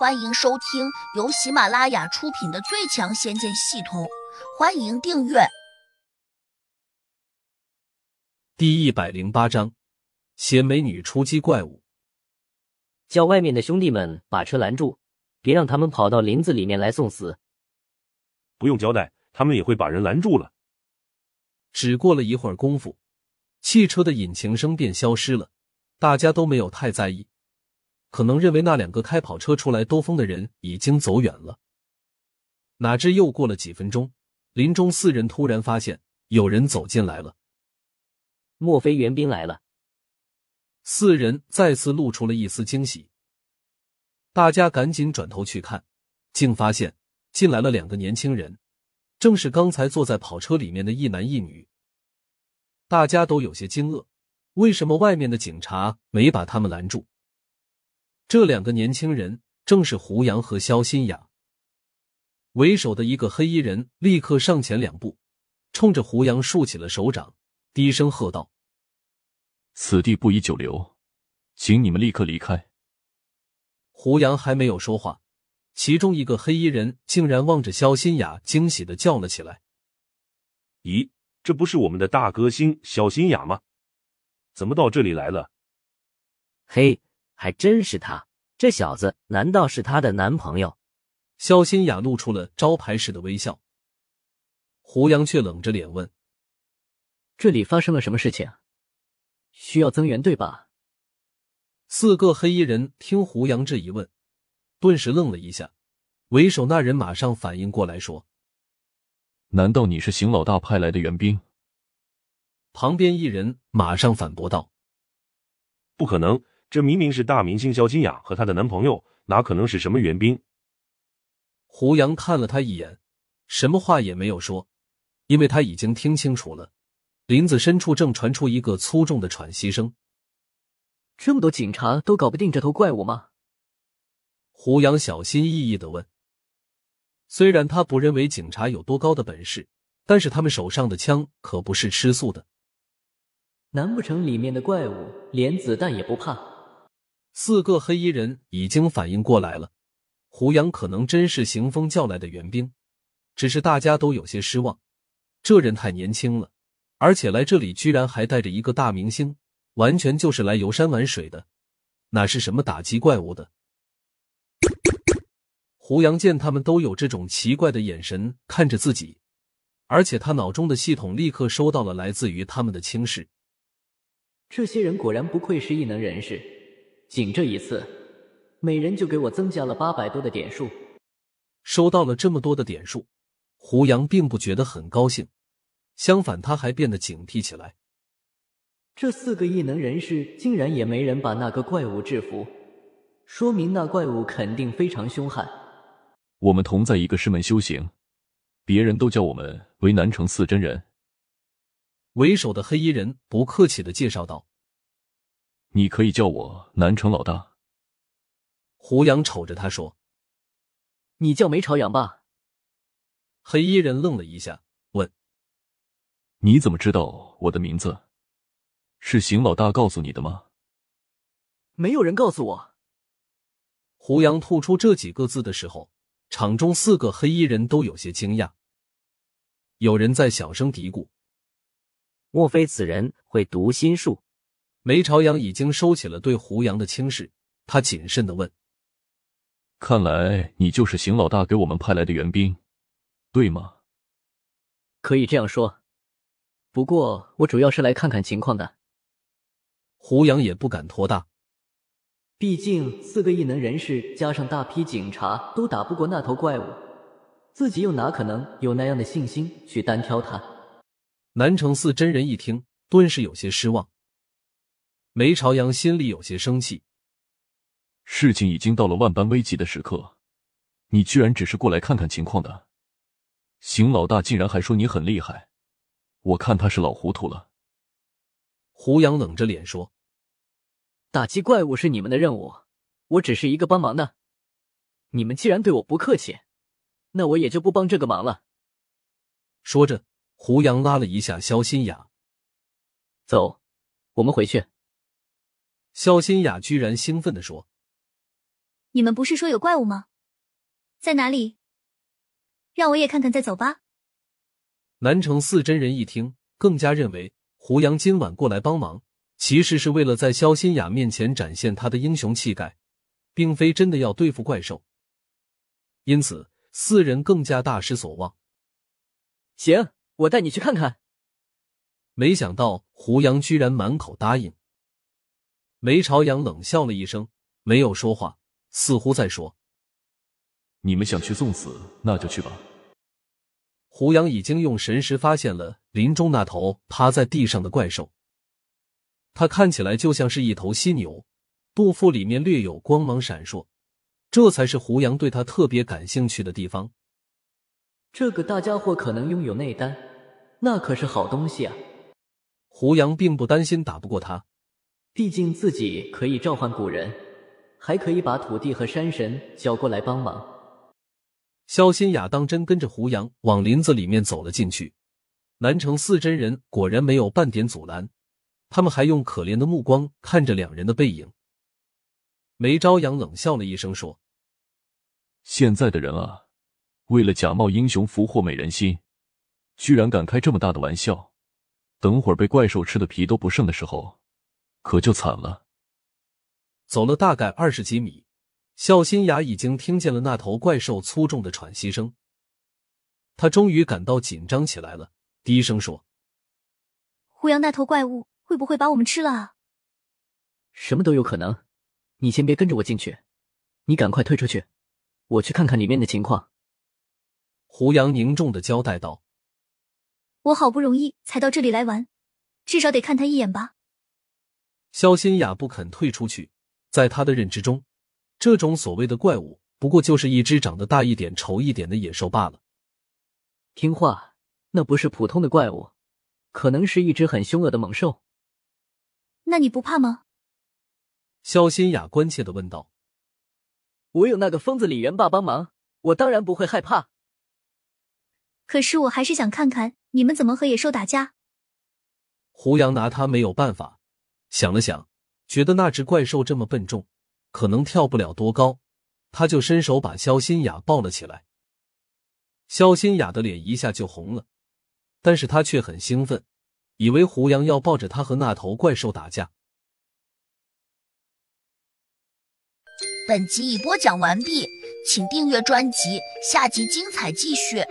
欢迎收听由喜马拉雅出品的《最强仙剑系统》，欢迎订阅。第一百零八章，邪美女出击怪物。叫外面的兄弟们把车拦住，别让他们跑到林子里面来送死。不用交代，他们也会把人拦住了。只过了一会儿功夫，汽车的引擎声便消失了，大家都没有太在意。可能认为那两个开跑车出来兜风的人已经走远了，哪知又过了几分钟，林中四人突然发现有人走进来了。莫非援兵来了？四人再次露出了一丝惊喜。大家赶紧转头去看，竟发现进来了两个年轻人，正是刚才坐在跑车里面的一男一女。大家都有些惊愕，为什么外面的警察没把他们拦住？这两个年轻人正是胡杨和肖新雅。为首的一个黑衣人立刻上前两步，冲着胡杨竖起了手掌，低声喝道：“此地不宜久留，请你们立刻离开。”胡杨还没有说话，其中一个黑衣人竟然望着肖新雅，惊喜的叫了起来：“咦，这不是我们的大歌星肖新雅吗？怎么到这里来了？”嘿。还真是他，这小子难道是她的男朋友？肖新雅露出了招牌式的微笑。胡杨却冷着脸问：“这里发生了什么事情？需要增援对吧？”四个黑衣人听胡杨这一问，顿时愣了一下。为首那人马上反应过来，说：“难道你是邢老大派来的援兵？”旁边一人马上反驳道：“不可能。”这明明是大明星肖金雅和她的男朋友，哪可能是什么援兵？胡杨看了他一眼，什么话也没有说，因为他已经听清楚了。林子深处正传出一个粗重的喘息声。这么多警察都搞不定这头怪物吗？胡杨小心翼翼的问。虽然他不认为警察有多高的本事，但是他们手上的枪可不是吃素的。难不成里面的怪物连子弹也不怕？四个黑衣人已经反应过来了，胡杨可能真是行风叫来的援兵，只是大家都有些失望。这人太年轻了，而且来这里居然还带着一个大明星，完全就是来游山玩水的，哪是什么打击怪物的？胡杨见他们都有这种奇怪的眼神看着自己，而且他脑中的系统立刻收到了来自于他们的轻视。这些人果然不愧是异能人士。仅这一次，每人就给我增加了八百多的点数。收到了这么多的点数，胡杨并不觉得很高兴，相反，他还变得警惕起来。这四个异能人士竟然也没人把那个怪物制服，说明那怪物肯定非常凶悍。我们同在一个师门修行，别人都叫我们为南城四真人。为首的黑衣人不客气的介绍道。你可以叫我南城老大。胡杨瞅着他说：“你叫梅朝阳吧。”黑衣人愣了一下，问：“你怎么知道我的名字？是邢老大告诉你的吗？”没有人告诉我。胡杨吐出这几个字的时候，场中四个黑衣人都有些惊讶。有人在小声嘀咕：“莫非此人会读心术？”梅朝阳已经收起了对胡杨的轻视，他谨慎的问：“看来你就是邢老大给我们派来的援兵，对吗？”“可以这样说，不过我主要是来看看情况的。”胡杨也不敢托大，毕竟四个异能人士加上大批警察都打不过那头怪物，自己又哪可能有那样的信心去单挑他？南城寺真人一听，顿时有些失望。梅朝阳心里有些生气，事情已经到了万般危急的时刻，你居然只是过来看看情况的。邢老大竟然还说你很厉害，我看他是老糊涂了。胡杨冷着脸说：“打击怪物是你们的任务，我只是一个帮忙的。你们既然对我不客气，那我也就不帮这个忙了。”说着，胡杨拉了一下肖新雅：“走，我们回去。”肖新雅居然兴奋的说：“你们不是说有怪物吗？在哪里？让我也看看再走吧。南城四真人一听，更加认为胡杨今晚过来帮忙，其实是为了在肖新雅面前展现他的英雄气概，并非真的要对付怪兽。因此，四人更加大失所望。行，我带你去看看。没想到胡杨居然满口答应。梅朝阳冷笑了一声，没有说话，似乎在说：“你们想去送死，那就去吧。”胡杨已经用神识发现了林中那头趴在地上的怪兽，它看起来就像是一头犀牛，肚腹里面略有光芒闪烁，这才是胡杨对他特别感兴趣的地方。这个大家伙可能拥有内丹，那可是好东西啊！胡杨并不担心打不过他。毕竟自己可以召唤古人，还可以把土地和山神叫过来帮忙。萧心雅当真跟着胡杨往林子里面走了进去。南城四真人果然没有半点阻拦，他们还用可怜的目光看着两人的背影。梅朝阳冷笑了一声说：“现在的人啊，为了假冒英雄俘获美人心，居然敢开这么大的玩笑，等会儿被怪兽吃的皮都不剩的时候。”可就惨了。走了大概二十几米，肖新雅已经听见了那头怪兽粗重的喘息声。他终于感到紧张起来了，低声说：“胡杨，那头怪物会不会把我们吃了啊？”“什么都有可能，你先别跟着我进去，你赶快退出去，我去看看里面的情况。”胡杨凝重的交代道：“我好不容易才到这里来玩，至少得看他一眼吧。”肖新雅不肯退出去，在他的认知中，这种所谓的怪物不过就是一只长得大一点、丑一点的野兽罢了。听话，那不是普通的怪物，可能是一只很凶恶的猛兽。那你不怕吗？肖新雅关切的问道。我有那个疯子李元霸帮忙，我当然不会害怕。可是我还是想看看你们怎么和野兽打架。胡杨拿他没有办法。想了想，觉得那只怪兽这么笨重，可能跳不了多高，他就伸手把肖新雅抱了起来。肖新雅的脸一下就红了，但是他却很兴奋，以为胡杨要抱着他和那头怪兽打架。本集已播讲完毕，请订阅专辑，下集精彩继续。